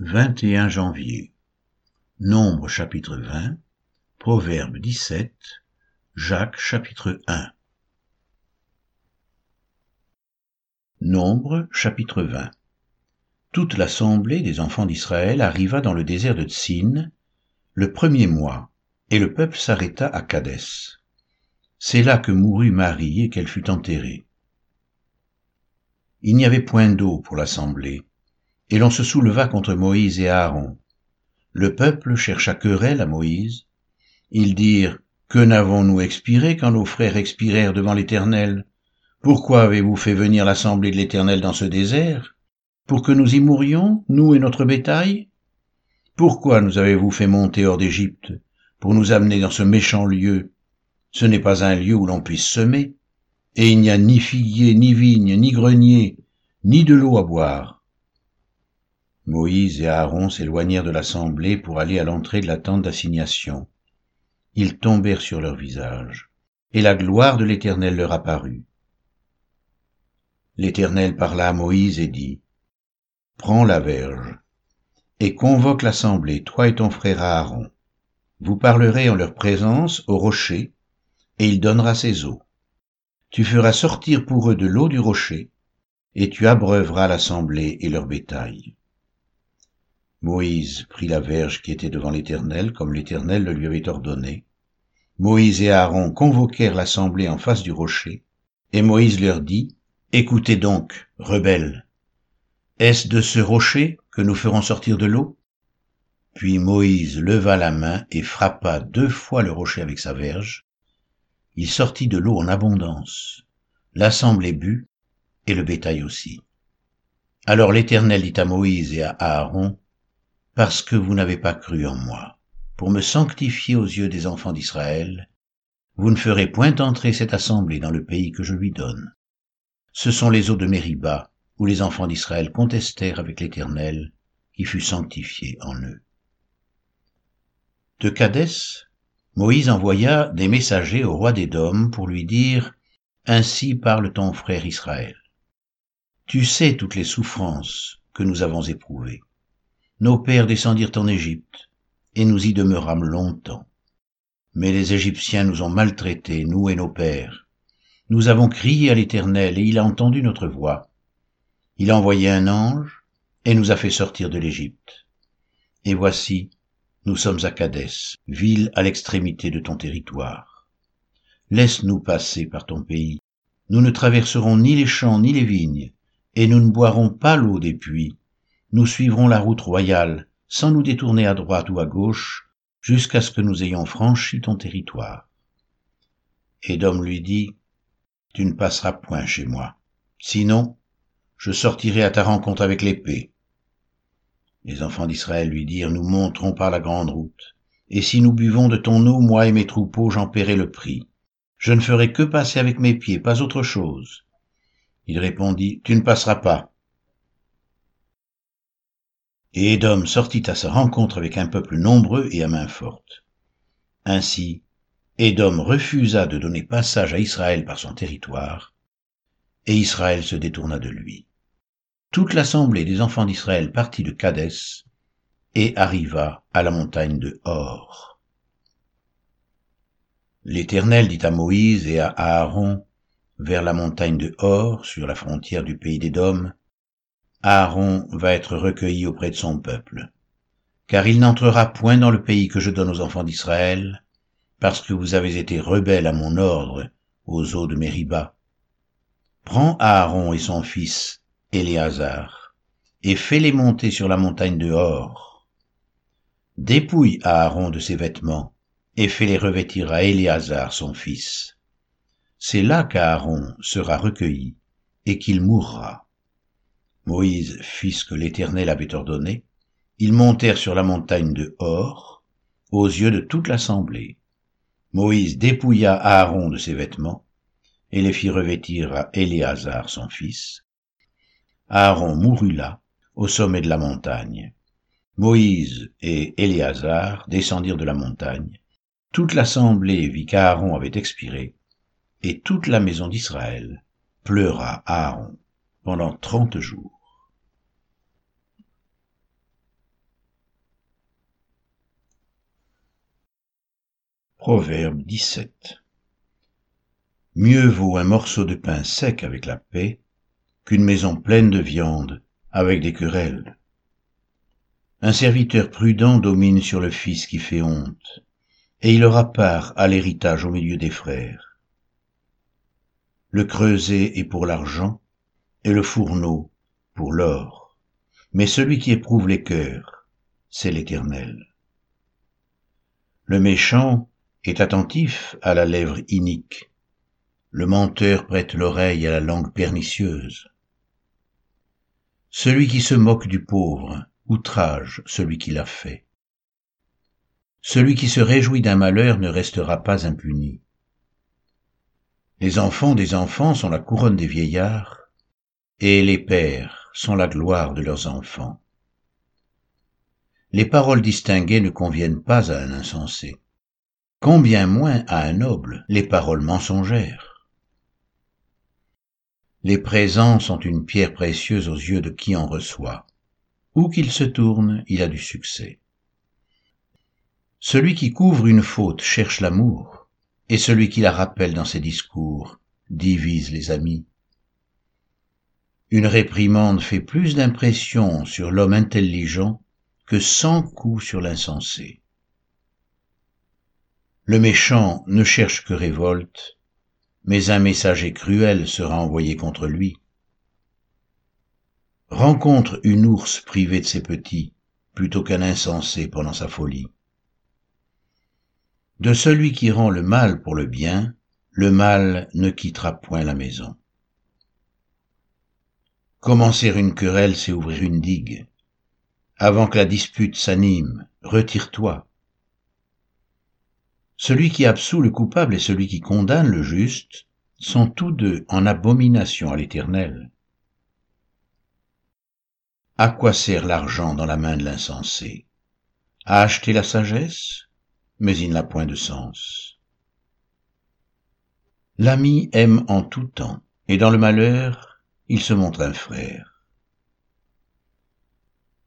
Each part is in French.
21 janvier. Nombre chapitre 20, Proverbe 17, Jacques chapitre 1. Nombre chapitre 20. Toute l'assemblée des enfants d'Israël arriva dans le désert de Tsin le premier mois, et le peuple s'arrêta à Cadès. C'est là que mourut Marie et qu'elle fut enterrée. Il n'y avait point d'eau pour l'assemblée et l'on se souleva contre Moïse et Aaron. Le peuple chercha querelle à Moïse. Ils dirent, Que n'avons-nous expiré quand nos frères expirèrent devant l'Éternel? Pourquoi avez-vous fait venir l'assemblée de l'Éternel dans ce désert? Pour que nous y mourions, nous et notre bétail? Pourquoi nous avez-vous fait monter hors d'Égypte Pour nous amener dans ce méchant lieu? Ce n'est pas un lieu où l'on puisse semer, et il n'y a ni figuier, ni vigne, ni grenier, ni de l'eau à boire. Moïse et Aaron s'éloignèrent de l'assemblée pour aller à l'entrée de la tente d'assignation. Ils tombèrent sur leur visage, et la gloire de l'Éternel leur apparut. L'Éternel parla à Moïse et dit, Prends la verge, et convoque l'assemblée, toi et ton frère Aaron. Vous parlerez en leur présence au rocher, et il donnera ses eaux. Tu feras sortir pour eux de l'eau du rocher, et tu abreuveras l'assemblée et leur bétail. Moïse prit la verge qui était devant l'Éternel, comme l'Éternel le lui avait ordonné. Moïse et Aaron convoquèrent l'assemblée en face du rocher, et Moïse leur dit, Écoutez donc, rebelles, est-ce de ce rocher que nous ferons sortir de l'eau? Puis Moïse leva la main et frappa deux fois le rocher avec sa verge. Il sortit de l'eau en abondance. L'assemblée but, et le bétail aussi. Alors l'Éternel dit à Moïse et à Aaron, parce que vous n'avez pas cru en moi, pour me sanctifier aux yeux des enfants d'Israël, vous ne ferez point entrer cette assemblée dans le pays que je lui donne. Ce sont les eaux de Mériba, où les enfants d'Israël contestèrent avec l'Éternel, qui fut sanctifié en eux. De Cadès, Moïse envoya des messagers au roi d'Édom pour lui dire, Ainsi parle ton frère Israël. Tu sais toutes les souffrances que nous avons éprouvées nos pères descendirent en Égypte, et nous y demeurâmes longtemps. Mais les Égyptiens nous ont maltraités, nous et nos pères. Nous avons crié à l'Éternel, et il a entendu notre voix. Il a envoyé un ange, et nous a fait sortir de l'Égypte. Et voici, nous sommes à Cadès, ville à l'extrémité de ton territoire. Laisse-nous passer par ton pays. Nous ne traverserons ni les champs ni les vignes, et nous ne boirons pas l'eau des puits, nous suivrons la route royale, sans nous détourner à droite ou à gauche, jusqu'à ce que nous ayons franchi ton territoire. Édom lui dit, Tu ne passeras point chez moi, sinon je sortirai à ta rencontre avec l'épée. Les enfants d'Israël lui dirent, Nous monterons par la grande route, et si nous buvons de ton eau, moi et mes troupeaux, j'en paierai le prix. Je ne ferai que passer avec mes pieds, pas autre chose. Il répondit, Tu ne passeras pas. Et Édom sortit à sa rencontre avec un peuple nombreux et à main forte. Ainsi, Édom refusa de donner passage à Israël par son territoire, et Israël se détourna de lui. Toute l'assemblée des enfants d'Israël partit de Cadès et arriva à la montagne de Hor. L'Éternel dit à Moïse et à Aaron, vers la montagne de Hor, sur la frontière du pays d'Édom, Aaron va être recueilli auprès de son peuple. Car il n'entrera point dans le pays que je donne aux enfants d'Israël, parce que vous avez été rebelles à mon ordre aux eaux de Mériba. Prends Aaron et son fils, Éléazar, et fais-les monter sur la montagne de Hor. Dépouille Aaron de ses vêtements, et fais-les revêtir à Éléazar son fils. C'est là qu'Aaron sera recueilli, et qu'il mourra. Moïse fit ce que l'Éternel avait ordonné. Ils montèrent sur la montagne de Hor, aux yeux de toute l'assemblée. Moïse dépouilla Aaron de ses vêtements, et les fit revêtir à Éléazar son fils. Aaron mourut là, au sommet de la montagne. Moïse et Éléazar descendirent de la montagne. Toute l'assemblée vit qu'Aaron avait expiré, et toute la maison d'Israël pleura Aaron pendant trente jours. Proverbe 17 Mieux vaut un morceau de pain sec avec la paix qu'une maison pleine de viande avec des querelles. Un serviteur prudent domine sur le fils qui fait honte, et il aura part à l'héritage au milieu des frères. Le creuset est pour l'argent, et le fourneau pour l'or, mais celui qui éprouve les cœurs, c'est l'Éternel. Le méchant est attentif à la lèvre inique, le menteur prête l'oreille à la langue pernicieuse. Celui qui se moque du pauvre outrage celui qui l'a fait. Celui qui se réjouit d'un malheur ne restera pas impuni. Les enfants des enfants sont la couronne des vieillards, et les pères sont la gloire de leurs enfants. Les paroles distinguées ne conviennent pas à un insensé, combien moins à un noble les paroles mensongères. Les présents sont une pierre précieuse aux yeux de qui en reçoit. Où qu'il se tourne, il a du succès. Celui qui couvre une faute cherche l'amour, et celui qui la rappelle dans ses discours divise les amis. Une réprimande fait plus d'impression sur l'homme intelligent que cent coups sur l'insensé. Le méchant ne cherche que révolte, mais un messager cruel sera envoyé contre lui. Rencontre une ours privée de ses petits, plutôt qu'un insensé pendant sa folie. De celui qui rend le mal pour le bien, le mal ne quittera point la maison. Commencer une querelle, c'est ouvrir une digue. Avant que la dispute s'anime, retire-toi. Celui qui absout le coupable et celui qui condamne le juste sont tous deux en abomination à l'Éternel. À quoi sert l'argent dans la main de l'insensé? À acheter la sagesse Mais il n'a point de sens. L'ami aime en tout temps, et dans le malheur, il se montre un frère.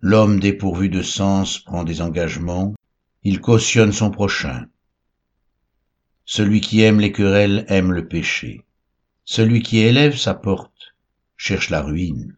L'homme dépourvu de sens prend des engagements, il cautionne son prochain, celui qui aime les querelles aime le péché. Celui qui élève sa porte cherche la ruine.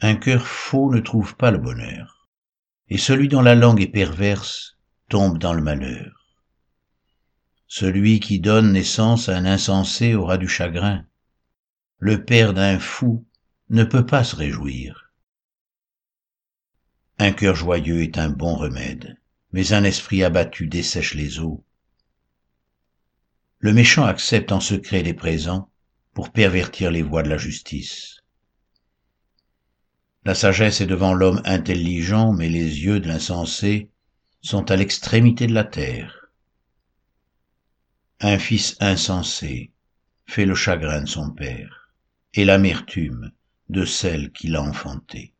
Un cœur faux ne trouve pas le bonheur, et celui dont la langue est perverse tombe dans le malheur. Celui qui donne naissance à un insensé aura du chagrin. Le père d'un fou ne peut pas se réjouir. Un cœur joyeux est un bon remède, mais un esprit abattu dessèche les eaux le méchant accepte en secret les présents pour pervertir les voies de la justice. La sagesse est devant l'homme intelligent, mais les yeux de l'insensé sont à l'extrémité de la terre. Un fils insensé fait le chagrin de son père et l'amertume de celle qui l'a enfanté.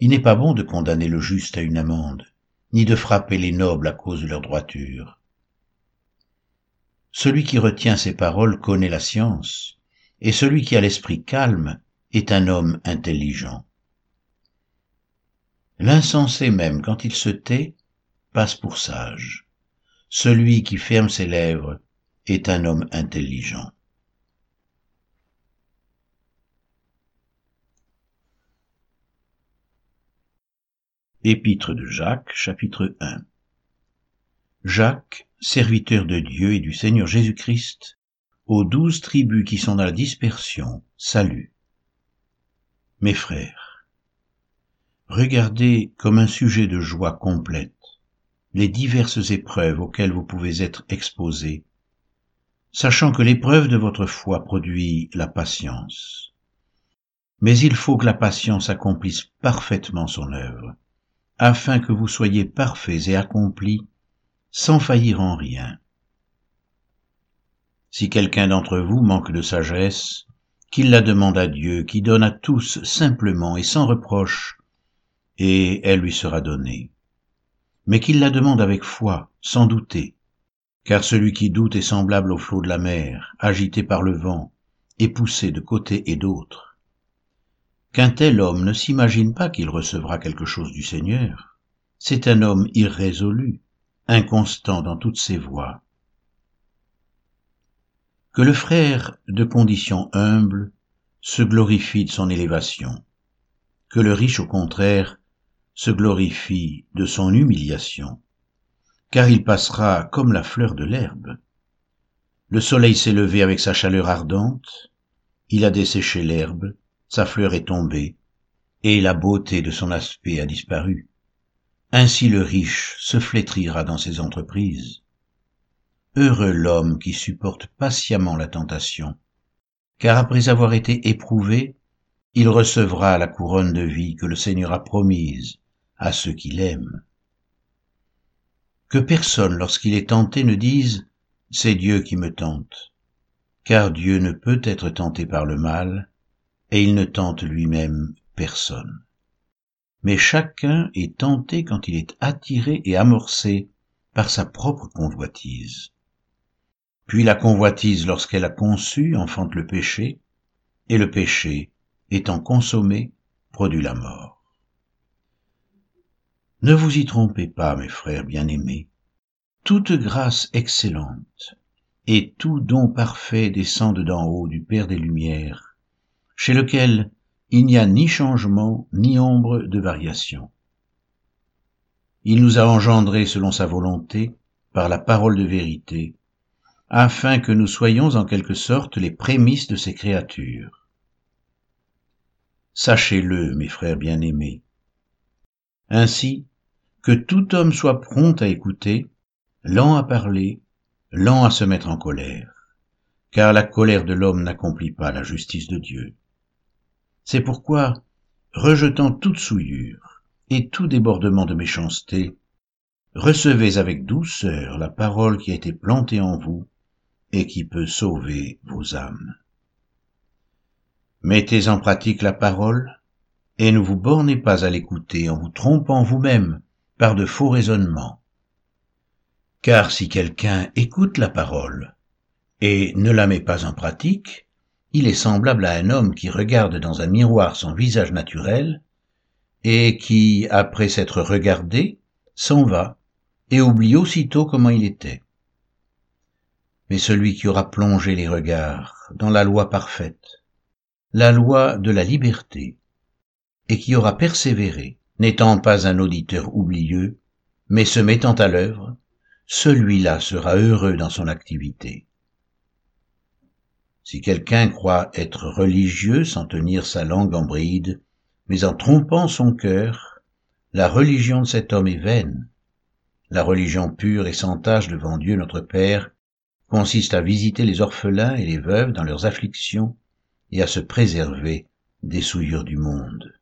Il n'est pas bon de condamner le juste à une amende, ni de frapper les nobles à cause de leur droiture. Celui qui retient ses paroles connaît la science, et celui qui a l'esprit calme est un homme intelligent. L'insensé même, quand il se tait, passe pour sage. Celui qui ferme ses lèvres est un homme intelligent. Épître de Jacques, chapitre 1 Jacques, serviteur de Dieu et du Seigneur Jésus-Christ, aux douze tribus qui sont dans la dispersion, salut. Mes frères, regardez comme un sujet de joie complète les diverses épreuves auxquelles vous pouvez être exposés, sachant que l'épreuve de votre foi produit la patience. Mais il faut que la patience accomplisse parfaitement son œuvre, afin que vous soyez parfaits et accomplis sans faillir en rien. Si quelqu'un d'entre vous manque de sagesse, qu'il la demande à Dieu, qui donne à tous simplement et sans reproche, et elle lui sera donnée. Mais qu'il la demande avec foi, sans douter, car celui qui doute est semblable au flot de la mer, agité par le vent, et poussé de côté et d'autre. Qu'un tel homme ne s'imagine pas qu'il recevra quelque chose du Seigneur. C'est un homme irrésolu, inconstant dans toutes ses voies. Que le frère de condition humble se glorifie de son élévation, que le riche au contraire se glorifie de son humiliation, car il passera comme la fleur de l'herbe. Le soleil s'est levé avec sa chaleur ardente, il a desséché l'herbe, sa fleur est tombée, et la beauté de son aspect a disparu. Ainsi le riche se flétrira dans ses entreprises. Heureux l'homme qui supporte patiemment la tentation, car après avoir été éprouvé, il recevra la couronne de vie que le Seigneur a promise à ceux qui l'aiment. Que personne, lorsqu'il est tenté, ne dise C'est Dieu qui me tente, car Dieu ne peut être tenté par le mal, et il ne tente lui-même personne. Mais chacun est tenté quand il est attiré et amorcé par sa propre convoitise. Puis la convoitise, lorsqu'elle a conçu, enfante le péché, et le péché, étant consommé, produit la mort. Ne vous y trompez pas, mes frères bien-aimés. Toute grâce excellente et tout don parfait descendent d'en haut du Père des Lumières, chez lequel il n'y a ni changement ni ombre de variation. Il nous a engendrés selon sa volonté, par la parole de vérité, afin que nous soyons en quelque sorte les prémices de ses créatures. Sachez-le, mes frères bien-aimés. Ainsi, que tout homme soit prompt à écouter, lent à parler, lent à se mettre en colère, car la colère de l'homme n'accomplit pas la justice de Dieu. C'est pourquoi, rejetant toute souillure et tout débordement de méchanceté, recevez avec douceur la parole qui a été plantée en vous et qui peut sauver vos âmes. Mettez en pratique la parole, et ne vous bornez pas à l'écouter en vous trompant vous-même par de faux raisonnements. Car si quelqu'un écoute la parole et ne la met pas en pratique, il est semblable à un homme qui regarde dans un miroir son visage naturel et qui, après s'être regardé, s'en va et oublie aussitôt comment il était mais celui qui aura plongé les regards dans la loi parfaite, la loi de la liberté, et qui aura persévéré, n'étant pas un auditeur oublieux, mais se mettant à l'œuvre, celui-là sera heureux dans son activité. Si quelqu'un croit être religieux sans tenir sa langue en bride, mais en trompant son cœur, la religion de cet homme est vaine. La religion pure et sans tache devant Dieu notre Père consiste à visiter les orphelins et les veuves dans leurs afflictions et à se préserver des souillures du monde.